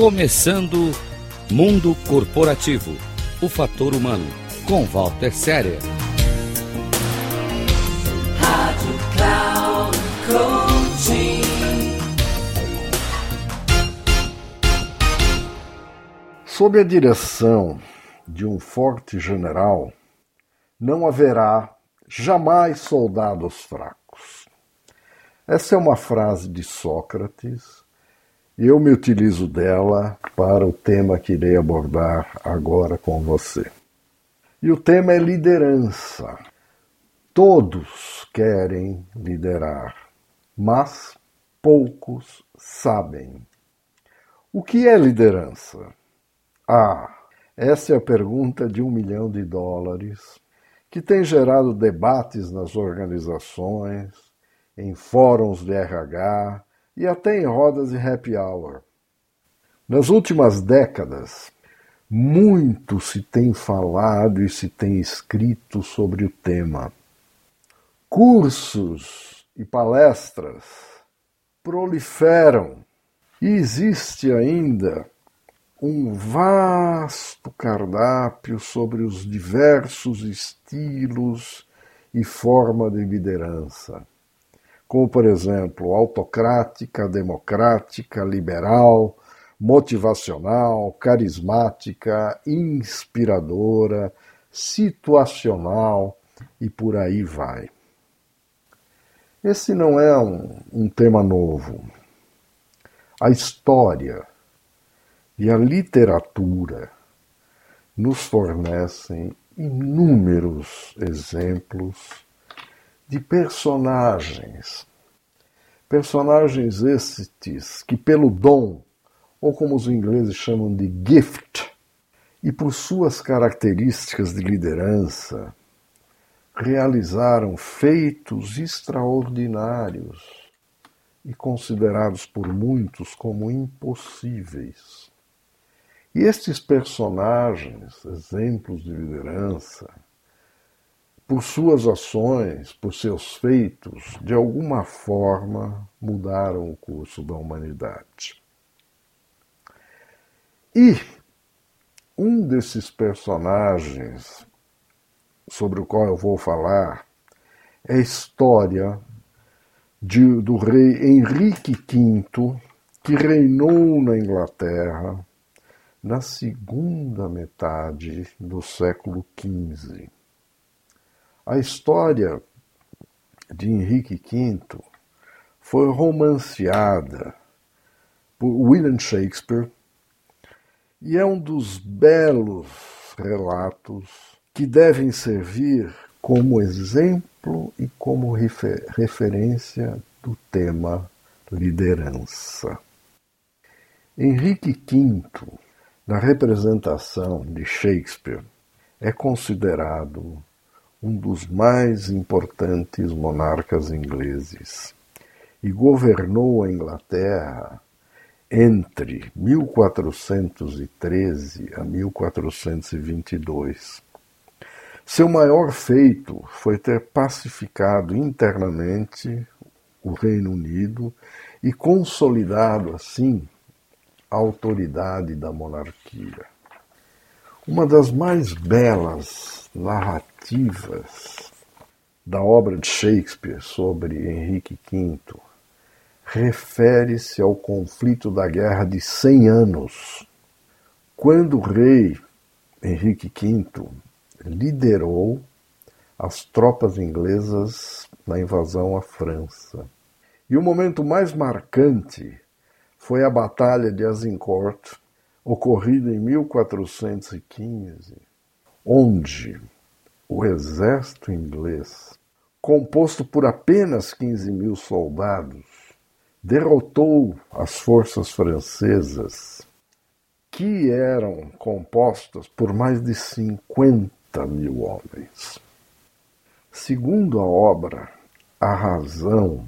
Começando Mundo Corporativo O Fator Humano, com Walter Séria. Rádio Cloud Coaching. Sob a direção de um forte general, não haverá jamais soldados fracos. Essa é uma frase de Sócrates eu me utilizo dela para o tema que irei abordar agora com você. E o tema é liderança. Todos querem liderar, mas poucos sabem. O que é liderança? Ah, essa é a pergunta de um milhão de dólares que tem gerado debates nas organizações, em fóruns de RH e até em rodas de happy hour. Nas últimas décadas, muito se tem falado e se tem escrito sobre o tema. Cursos e palestras proliferam e existe ainda um vasto cardápio sobre os diversos estilos e forma de liderança como, por exemplo, autocrática, democrática, liberal, motivacional, carismática, inspiradora, situacional e por aí vai. Esse não é um, um tema novo. A história e a literatura nos fornecem inúmeros exemplos de personagens. Personagens estes que, pelo dom, ou como os ingleses chamam de gift, e por suas características de liderança, realizaram feitos extraordinários e considerados por muitos como impossíveis. E estes personagens, exemplos de liderança, por suas ações, por seus feitos, de alguma forma mudaram o curso da humanidade. E um desses personagens sobre o qual eu vou falar é a história de, do rei Henrique V, que reinou na Inglaterra na segunda metade do século XV. A história de Henrique V foi romanceada por William Shakespeare e é um dos belos relatos que devem servir como exemplo e como refer referência do tema liderança. Henrique V, na representação de Shakespeare, é considerado um dos mais importantes monarcas ingleses e governou a Inglaterra entre 1413 a 1422. Seu maior feito foi ter pacificado internamente o Reino Unido e consolidado assim a autoridade da monarquia. Uma das mais belas narrativas da obra de Shakespeare sobre Henrique V refere-se ao conflito da Guerra de Cem Anos, quando o rei Henrique V liderou as tropas inglesas na invasão à França. E o momento mais marcante foi a Batalha de Azincourt, ocorrida em 1415, onde o exército inglês, composto por apenas 15 mil soldados, derrotou as forças francesas, que eram compostas por mais de 50 mil homens. Segundo a obra, a razão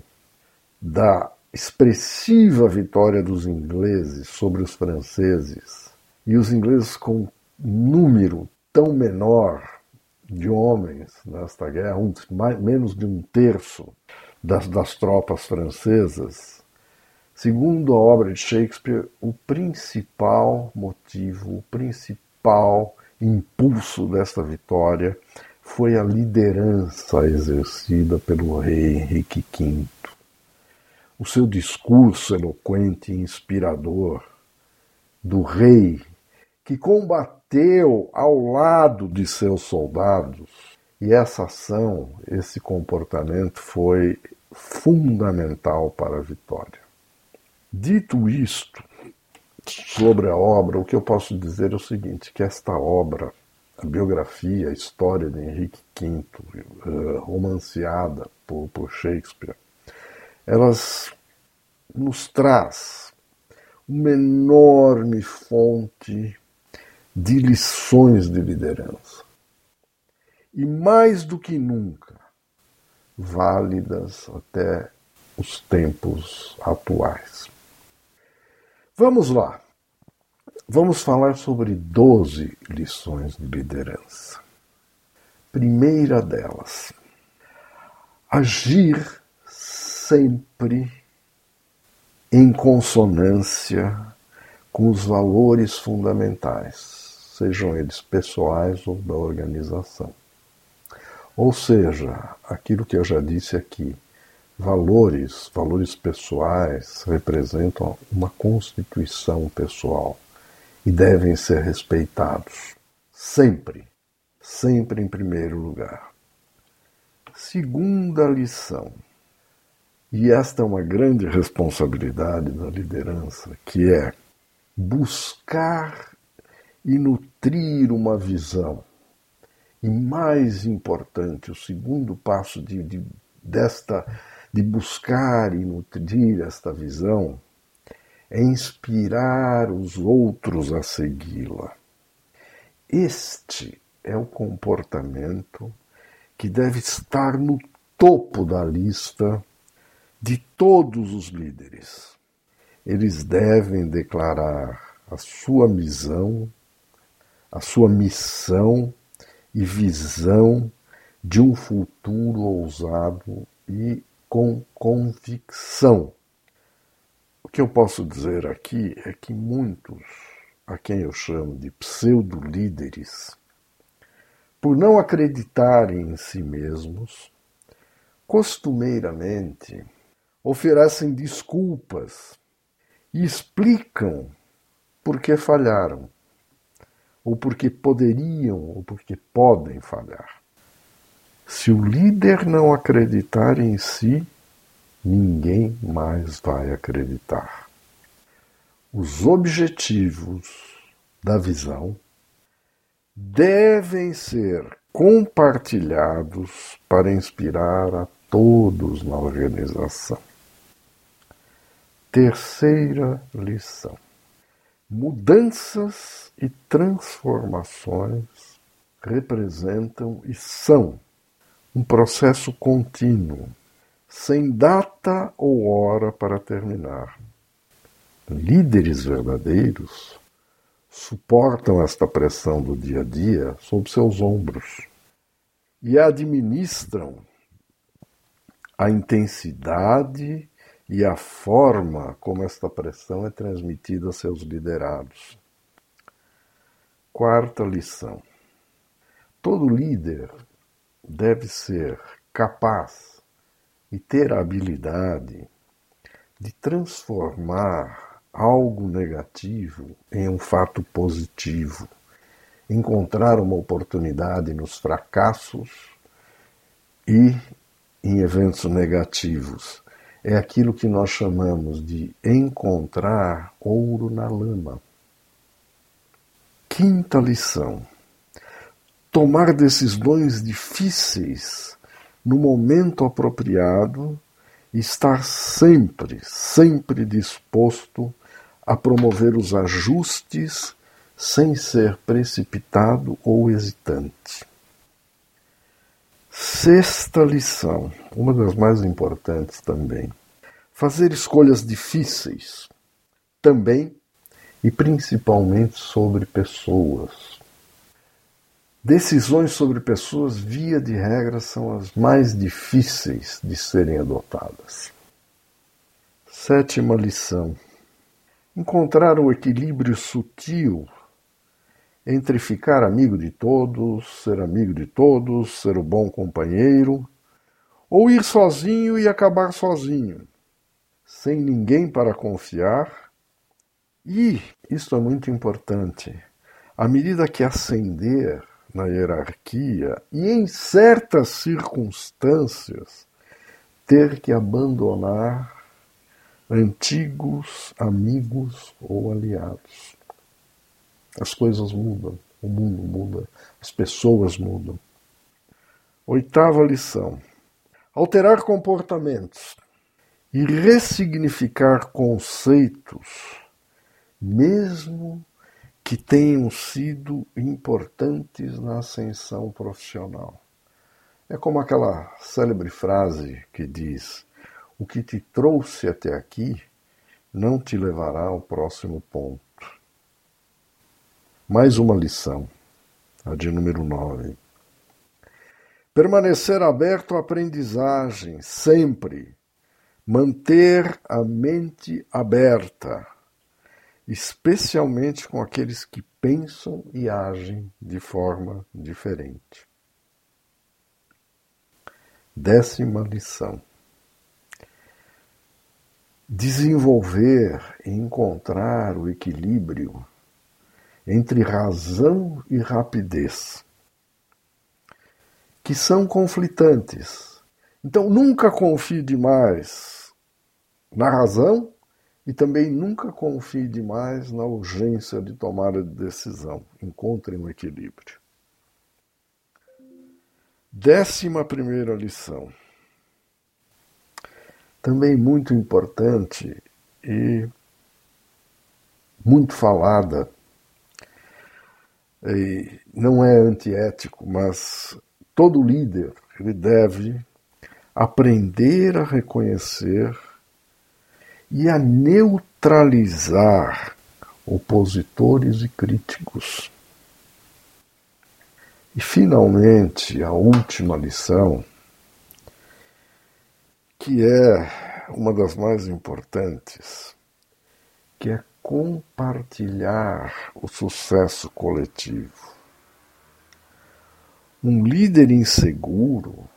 da expressiva vitória dos ingleses sobre os franceses, e os ingleses com número tão menor de homens nesta guerra, um, mais, menos de um terço das, das tropas francesas, Segundo a obra de Shakespeare, o principal motivo, o principal impulso desta vitória foi a liderança exercida pelo rei Henrique V. O seu discurso eloquente e inspirador do rei que combateu ao lado de seus soldados, e essa ação, esse comportamento foi fundamental para a vitória. Dito isto, sobre a obra, o que eu posso dizer é o seguinte, que esta obra, a biografia, a história de Henrique V, eh, romanceada por, por Shakespeare, elas nos traz uma enorme fonte de lições de liderança. E mais do que nunca, válidas até os tempos atuais. Vamos lá. Vamos falar sobre 12 lições de liderança. Primeira delas, agir sempre em consonância com os valores fundamentais, sejam eles pessoais ou da organização. Ou seja, aquilo que eu já disse aqui, Valores, valores pessoais, representam uma constituição pessoal e devem ser respeitados. Sempre, sempre em primeiro lugar. Segunda lição, e esta é uma grande responsabilidade da liderança, que é buscar e nutrir uma visão. E mais importante, o segundo passo de, de, desta de buscar e nutrir esta visão é inspirar os outros a segui-la. Este é o comportamento que deve estar no topo da lista de todos os líderes. Eles devem declarar a sua missão, a sua missão e visão de um futuro ousado e com convicção. O que eu posso dizer aqui é que muitos, a quem eu chamo de pseudo-líderes, por não acreditarem em si mesmos, costumeiramente oferecem desculpas e explicam por que falharam, ou porque poderiam, ou porque podem falhar. Se o líder não acreditar em si, ninguém mais vai acreditar. Os objetivos da visão devem ser compartilhados para inspirar a todos na organização. Terceira lição: mudanças e transformações representam e são um processo contínuo, sem data ou hora para terminar. Líderes verdadeiros suportam esta pressão do dia a dia sob seus ombros e administram a intensidade e a forma como esta pressão é transmitida a seus liderados. Quarta lição: todo líder deve ser capaz e ter a habilidade de transformar algo negativo em um fato positivo, encontrar uma oportunidade nos fracassos e em eventos negativos. É aquilo que nós chamamos de encontrar ouro na lama. Quinta lição tomar decisões difíceis no momento apropriado estar sempre, sempre disposto a promover os ajustes sem ser precipitado ou hesitante. Sexta lição, uma das mais importantes também. Fazer escolhas difíceis, também e principalmente sobre pessoas. Decisões sobre pessoas, via de regra, são as mais difíceis de serem adotadas. Sétima lição: encontrar o equilíbrio sutil entre ficar amigo de todos, ser amigo de todos, ser o bom companheiro, ou ir sozinho e acabar sozinho, sem ninguém para confiar. E, isto é muito importante, à medida que ascender na hierarquia e em certas circunstâncias ter que abandonar antigos amigos ou aliados. As coisas mudam, o mundo muda, as pessoas mudam. Oitava lição: alterar comportamentos e ressignificar conceitos, mesmo que tenham sido importantes na ascensão profissional. É como aquela célebre frase que diz: o que te trouxe até aqui não te levará ao próximo ponto. Mais uma lição, a de número 9. Permanecer aberto à aprendizagem, sempre. Manter a mente aberta, especialmente com aqueles que pensam e agem de forma diferente. Décima lição desenvolver e encontrar o equilíbrio entre razão e rapidez, que são conflitantes. Então, nunca confie demais na razão e também nunca confie demais na urgência de tomada de decisão. Encontrem um equilíbrio. Décima primeira lição também muito importante e muito falada. E não é antiético, mas todo líder ele deve aprender a reconhecer e a neutralizar opositores e críticos. E finalmente, a última lição que é uma das mais importantes, que é compartilhar o sucesso coletivo. Um líder inseguro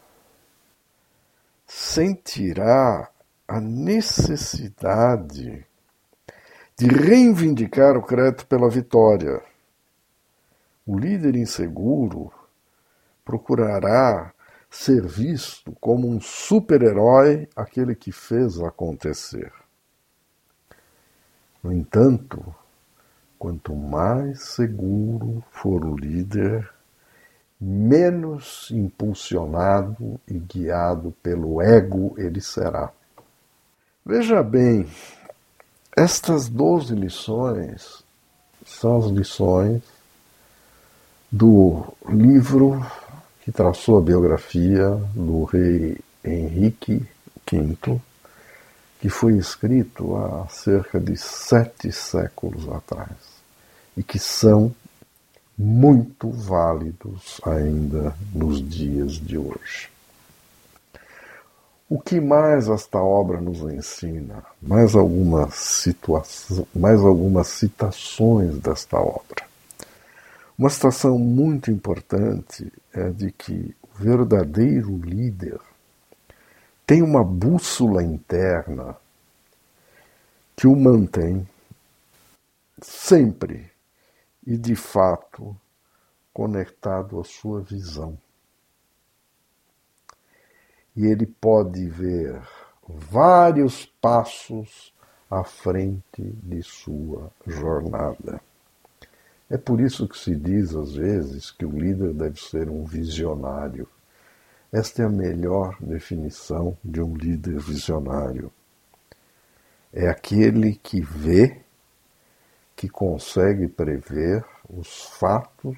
sentirá a necessidade de reivindicar o crédito pela vitória. O líder inseguro procurará ser visto como um super-herói aquele que fez acontecer. No entanto, quanto mais seguro for o líder, menos impulsionado e guiado pelo ego ele será. Veja bem, estas 12 lições são as lições do livro que traçou a biografia do rei Henrique V, que foi escrito há cerca de sete séculos atrás e que são muito válidos ainda nos dias de hoje. O que mais esta obra nos ensina? Mais algumas situações, mais algumas citações desta obra. Uma situação muito importante é de que o verdadeiro líder tem uma bússola interna que o mantém sempre e de fato conectado à sua visão. E ele pode ver vários passos à frente de sua jornada. É por isso que se diz às vezes que o líder deve ser um visionário. Esta é a melhor definição de um líder visionário. É aquele que vê, que consegue prever os fatos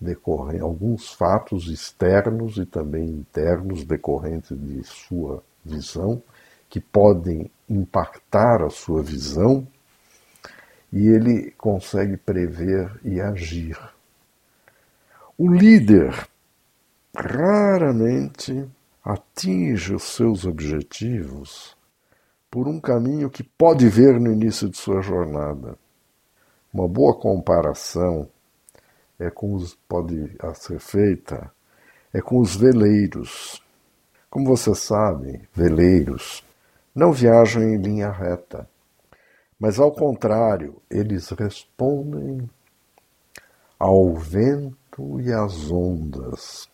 decorrentes, alguns fatos externos e também internos decorrentes de sua visão, que podem impactar a sua visão e ele consegue prever e agir. O líder raramente atinge os seus objetivos por um caminho que pode ver no início de sua jornada. Uma boa comparação é com os pode ser feita é com os veleiros. Como você sabe, veleiros não viajam em linha reta, mas ao contrário, eles respondem ao vento e às ondas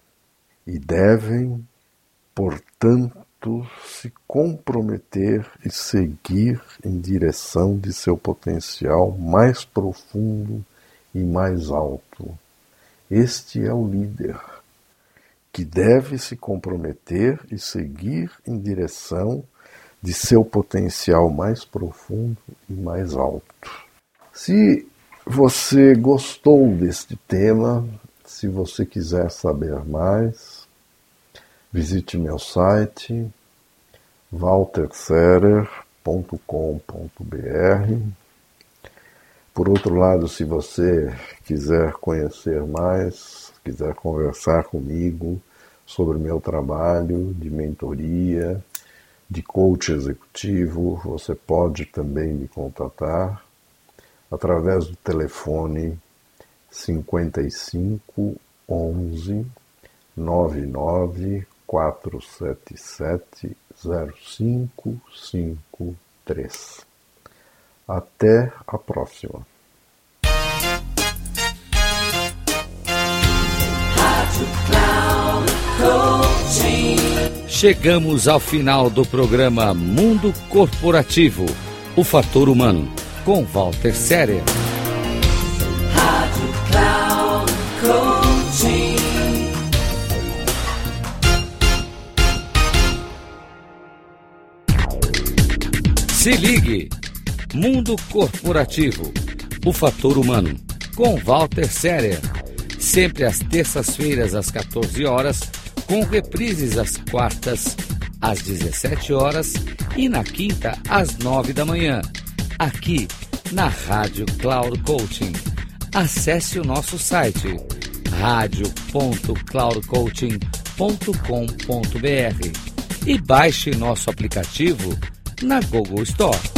e devem, portanto, se comprometer e seguir em direção de seu potencial mais profundo e mais alto. Este é o líder, que deve se comprometer e seguir em direção de seu potencial mais profundo e mais alto. Se você gostou deste tema, se você quiser saber mais, visite meu site walterserer.com.br. Por outro lado, se você quiser conhecer mais, quiser conversar comigo sobre meu trabalho de mentoria, de coach executivo, você pode também me contatar através do telefone 55 11 99 477 0553. Até a próxima. Chegamos ao final do programa Mundo Corporativo O Fator Humano, com Walter Séria. Se ligue! Mundo Corporativo O Fator Humano, com Walter Séria. Sempre às terças-feiras, às 14 horas com reprises às quartas, às 17 horas e na quinta, às 9 da manhã, aqui na Rádio Cloud Coaching. Acesse o nosso site radio.cloudcoaching.com.br e baixe nosso aplicativo na Google Store.